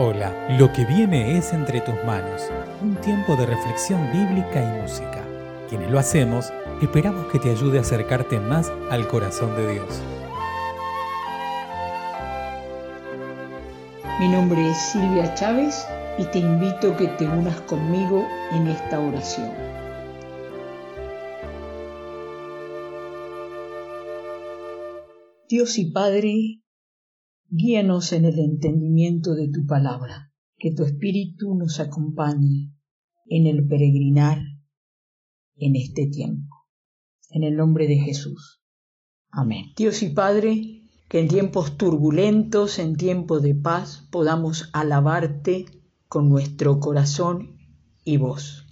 Hola, lo que viene es entre tus manos, un tiempo de reflexión bíblica y música. Quienes lo hacemos, esperamos que te ayude a acercarte más al corazón de Dios. Mi nombre es Silvia Chávez y te invito a que te unas conmigo en esta oración. Dios y Padre, Guíanos en el entendimiento de tu palabra, que tu Espíritu nos acompañe en el peregrinar en este tiempo. En el nombre de Jesús. Amén. Dios y Padre, que en tiempos turbulentos, en tiempos de paz, podamos alabarte con nuestro corazón y voz.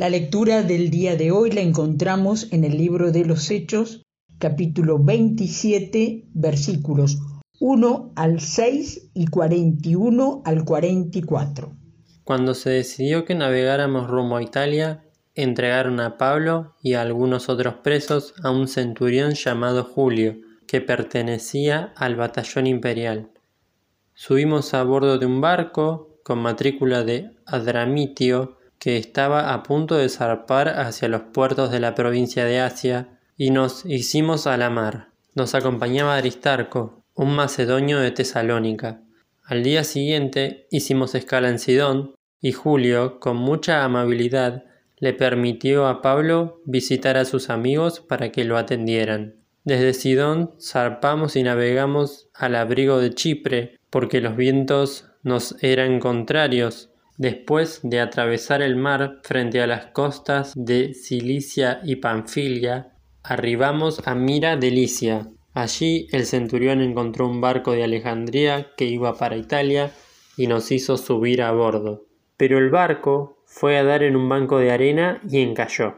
La lectura del día de hoy la encontramos en el libro de los Hechos, capítulo 27, versículos 1 al 6 y 41 al 44. Cuando se decidió que navegáramos rumbo a Italia, entregaron a Pablo y a algunos otros presos a un centurión llamado Julio, que pertenecía al batallón imperial. Subimos a bordo de un barco con matrícula de Adramitio que estaba a punto de zarpar hacia los puertos de la provincia de Asia, y nos hicimos a la mar. Nos acompañaba Aristarco, un macedonio de Tesalónica. Al día siguiente hicimos escala en Sidón, y Julio, con mucha amabilidad, le permitió a Pablo visitar a sus amigos para que lo atendieran. Desde Sidón zarpamos y navegamos al abrigo de Chipre, porque los vientos nos eran contrarios Después de atravesar el mar frente a las costas de Cilicia y Panfilia, arribamos a Mira de Licia. Allí el centurión encontró un barco de Alejandría que iba para Italia y nos hizo subir a bordo. Pero el barco fue a dar en un banco de arena y encalló.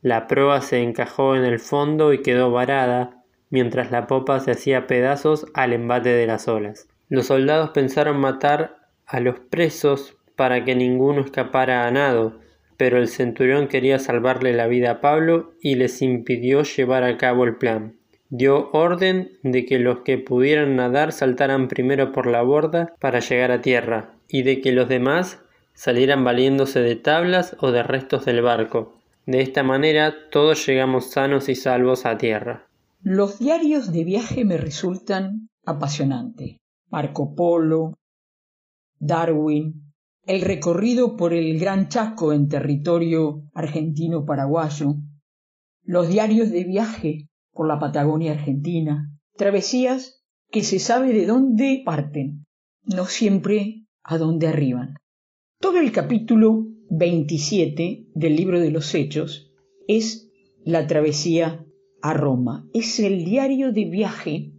La proa se encajó en el fondo y quedó varada, mientras la popa se hacía pedazos al embate de las olas. Los soldados pensaron matar a los presos para que ninguno escapara a nado, pero el centurión quería salvarle la vida a Pablo y les impidió llevar a cabo el plan. Dio orden de que los que pudieran nadar saltaran primero por la borda para llegar a tierra, y de que los demás salieran valiéndose de tablas o de restos del barco. De esta manera todos llegamos sanos y salvos a tierra. Los diarios de viaje me resultan apasionantes. Marco Polo, Darwin, el recorrido por el Gran Chaco en territorio argentino-paraguayo, los diarios de viaje por la Patagonia Argentina, travesías que se sabe de dónde parten, no siempre a dónde arriban. Todo el capítulo 27 del libro de los Hechos es la travesía a Roma. Es el diario de viaje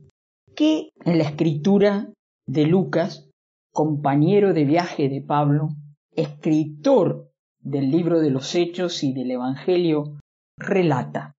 que en la escritura de Lucas, compañero de viaje de Pablo, escritor del libro de los Hechos y del Evangelio, relata.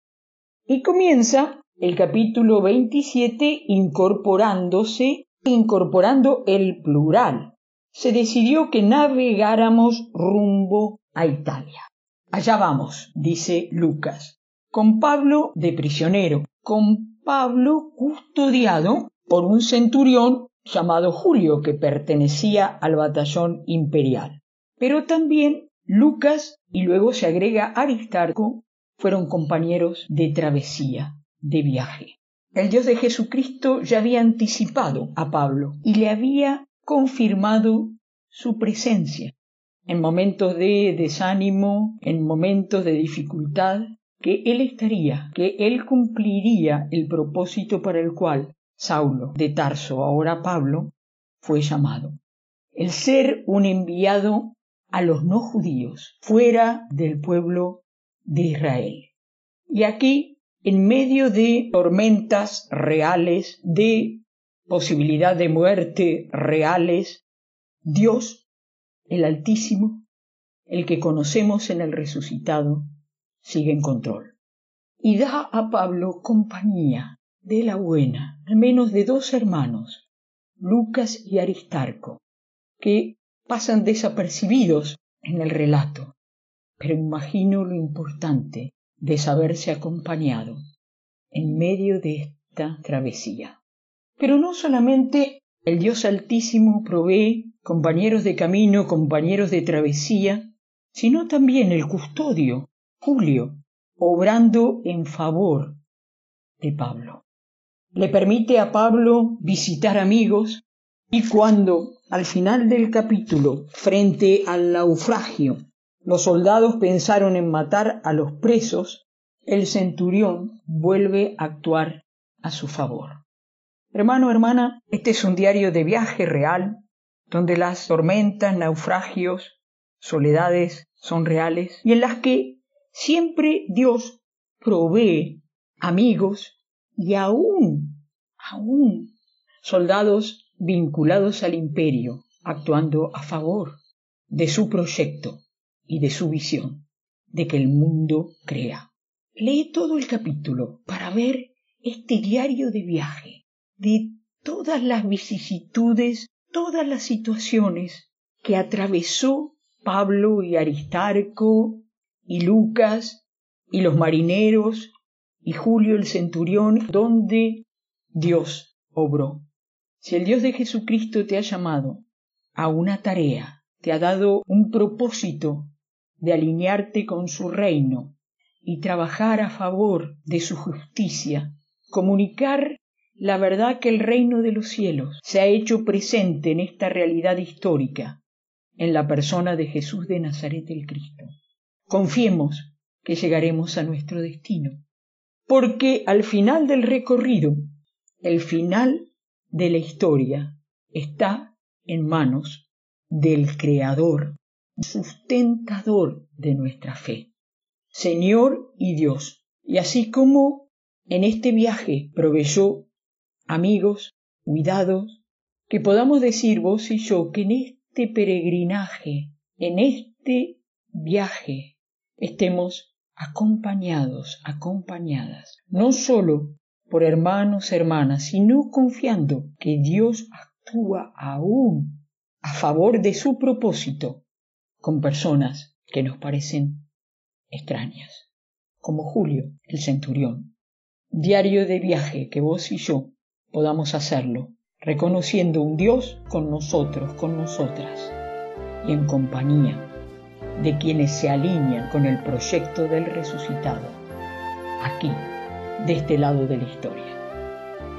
Y comienza el capítulo 27 incorporándose, incorporando el plural, se decidió que navegáramos rumbo a Italia. Allá vamos, dice Lucas, con Pablo de prisionero, con Pablo custodiado por un centurión llamado Julio, que pertenecía al batallón imperial. Pero también Lucas y luego se agrega Aristarco fueron compañeros de travesía, de viaje. El Dios de Jesucristo ya había anticipado a Pablo y le había confirmado su presencia en momentos de desánimo, en momentos de dificultad, que Él estaría, que Él cumpliría el propósito para el cual Saulo de Tarso, ahora Pablo, fue llamado. El ser un enviado a los no judíos, fuera del pueblo de Israel. Y aquí, en medio de tormentas reales, de posibilidad de muerte reales, Dios, el Altísimo, el que conocemos en el resucitado, sigue en control. Y da a Pablo compañía de la buena, al menos de dos hermanos, Lucas y Aristarco, que pasan desapercibidos en el relato, pero imagino lo importante de saberse acompañado en medio de esta travesía. Pero no solamente el Dios Altísimo provee compañeros de camino, compañeros de travesía, sino también el custodio, Julio, obrando en favor de Pablo. Le permite a Pablo visitar amigos y cuando al final del capítulo, frente al naufragio, los soldados pensaron en matar a los presos, el centurión vuelve a actuar a su favor. Hermano, hermana, este es un diario de viaje real, donde las tormentas, naufragios, soledades son reales y en las que siempre Dios provee amigos y aún, aún soldados vinculados al imperio, actuando a favor de su proyecto y de su visión de que el mundo crea. Lee todo el capítulo para ver este diario de viaje de todas las vicisitudes, todas las situaciones que atravesó Pablo y Aristarco y Lucas y los marineros y Julio el centurión, donde Dios obró. Si el Dios de Jesucristo te ha llamado a una tarea, te ha dado un propósito de alinearte con su reino y trabajar a favor de su justicia, comunicar la verdad que el reino de los cielos se ha hecho presente en esta realidad histórica, en la persona de Jesús de Nazaret el Cristo. Confiemos que llegaremos a nuestro destino, porque al final del recorrido, el final de la historia está en manos del Creador, sustentador de nuestra fe, Señor y Dios. Y así como en este viaje proveyó amigos, cuidados, que podamos decir vos y yo que en este peregrinaje, en este viaje, estemos acompañados, acompañadas, no solo por hermanos, hermanas, sino confiando que Dios actúa aún a favor de su propósito con personas que nos parecen extrañas, como Julio, el centurión. Diario de viaje que vos y yo podamos hacerlo, reconociendo un Dios con nosotros, con nosotras, y en compañía de quienes se alinean con el proyecto del resucitado, aquí, de este lado de la historia.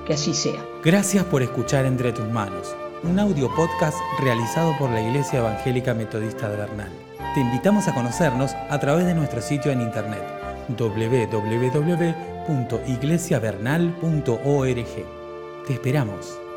Que así sea. Gracias por escuchar Entre tus manos, un audio podcast realizado por la Iglesia Evangélica Metodista de Bernal. Te invitamos a conocernos a través de nuestro sitio en internet www.iglesiavernal.org. Te esperamos.